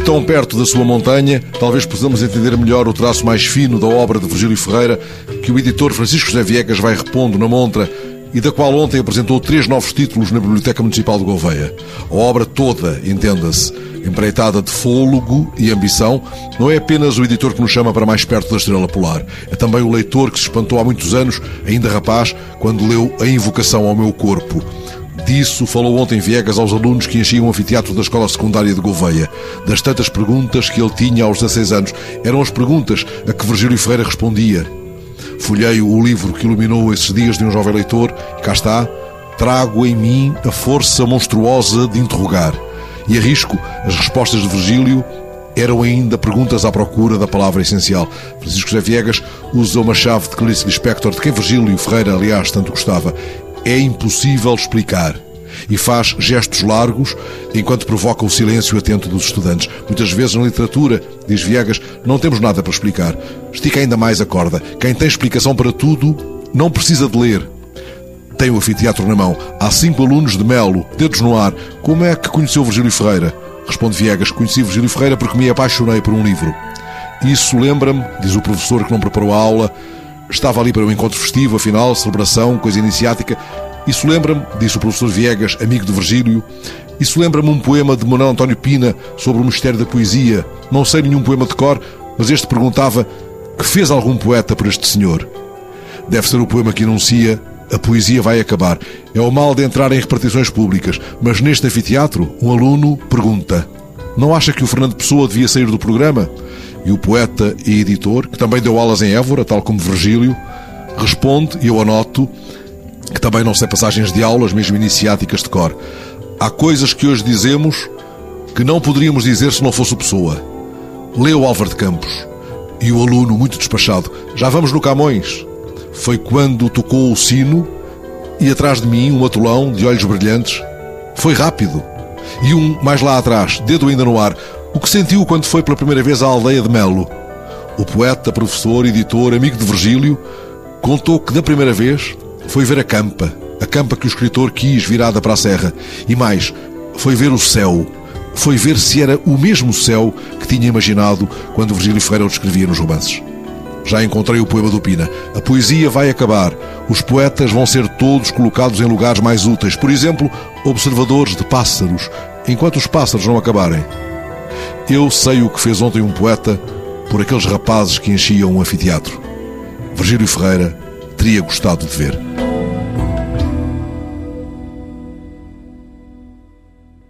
tão perto da sua montanha, talvez possamos entender melhor o traço mais fino da obra de Virgílio Ferreira, que o editor Francisco José Viegas vai repondo na montra e da qual ontem apresentou três novos títulos na Biblioteca Municipal de Gouveia. A obra toda, entenda-se, empreitada de fôlego e ambição, não é apenas o editor que nos chama para mais perto da estrela polar. É também o leitor que se espantou há muitos anos, ainda rapaz, quando leu A Invocação ao Meu Corpo. Disso falou ontem Viegas aos alunos que enchiam o anfiteatro da Escola Secundária de Gouveia. Das tantas perguntas que ele tinha aos 16 anos. Eram as perguntas a que Virgílio Ferreira respondia. Folheio o livro que iluminou esses dias de um jovem leitor e cá está. Trago em mim a força monstruosa de interrogar. E arrisco, as respostas de Virgílio eram ainda perguntas à procura da palavra essencial. Francisco José Viegas usa uma chave de Clarice Lispector, de quem Virgílio Ferreira, aliás, tanto gostava é impossível explicar. E faz gestos largos enquanto provoca o silêncio atento dos estudantes. Muitas vezes na literatura, diz Viegas, não temos nada para explicar. Estica ainda mais a corda. Quem tem explicação para tudo não precisa de ler. Tem o anfiteatro na mão. Há cinco alunos de Melo, dedos no ar. Como é que conheceu Virgílio Ferreira? Responde Viegas, conheci Virgílio Ferreira porque me apaixonei por um livro. Isso lembra-me, diz o professor que não preparou a aula, Estava ali para um encontro festivo, afinal, celebração, coisa iniciática. Isso lembra-me, disse o professor Viegas, amigo de Virgílio, isso lembra-me um poema de Manuel António Pina sobre o mistério da poesia. Não sei nenhum poema de cor, mas este perguntava que fez algum poeta por este senhor. Deve ser o poema que enuncia a poesia vai acabar. É o mal de entrar em repartições públicas, mas neste anfiteatro, um aluno pergunta: Não acha que o Fernando Pessoa devia sair do programa? E o poeta e editor, que também deu aulas em Évora, tal como Virgílio, responde, e eu anoto, que também não sei passagens de aulas, mesmo iniciáticas de cor. Há coisas que hoje dizemos que não poderíamos dizer se não fosse Pessoa. Leu Álvaro de Campos. E o aluno, muito despachado, já vamos no Camões. Foi quando tocou o sino e atrás de mim um atolão de olhos brilhantes. Foi rápido. E um mais lá atrás, dedo ainda no ar, o que sentiu quando foi pela primeira vez à aldeia de Melo? O poeta, professor, editor, amigo de Virgílio, contou que da primeira vez foi ver a campa, a campa que o escritor quis virada para a serra. E mais, foi ver o céu. Foi ver se era o mesmo céu que tinha imaginado quando Virgílio Ferreira o descrevia nos romances. Já encontrei o poema do Pina. A poesia vai acabar. Os poetas vão ser todos colocados em lugares mais úteis. Por exemplo, observadores de pássaros, enquanto os pássaros não acabarem. Eu sei o que fez ontem um poeta por aqueles rapazes que enchiam um anfiteatro. Virgílio Ferreira teria gostado de ver.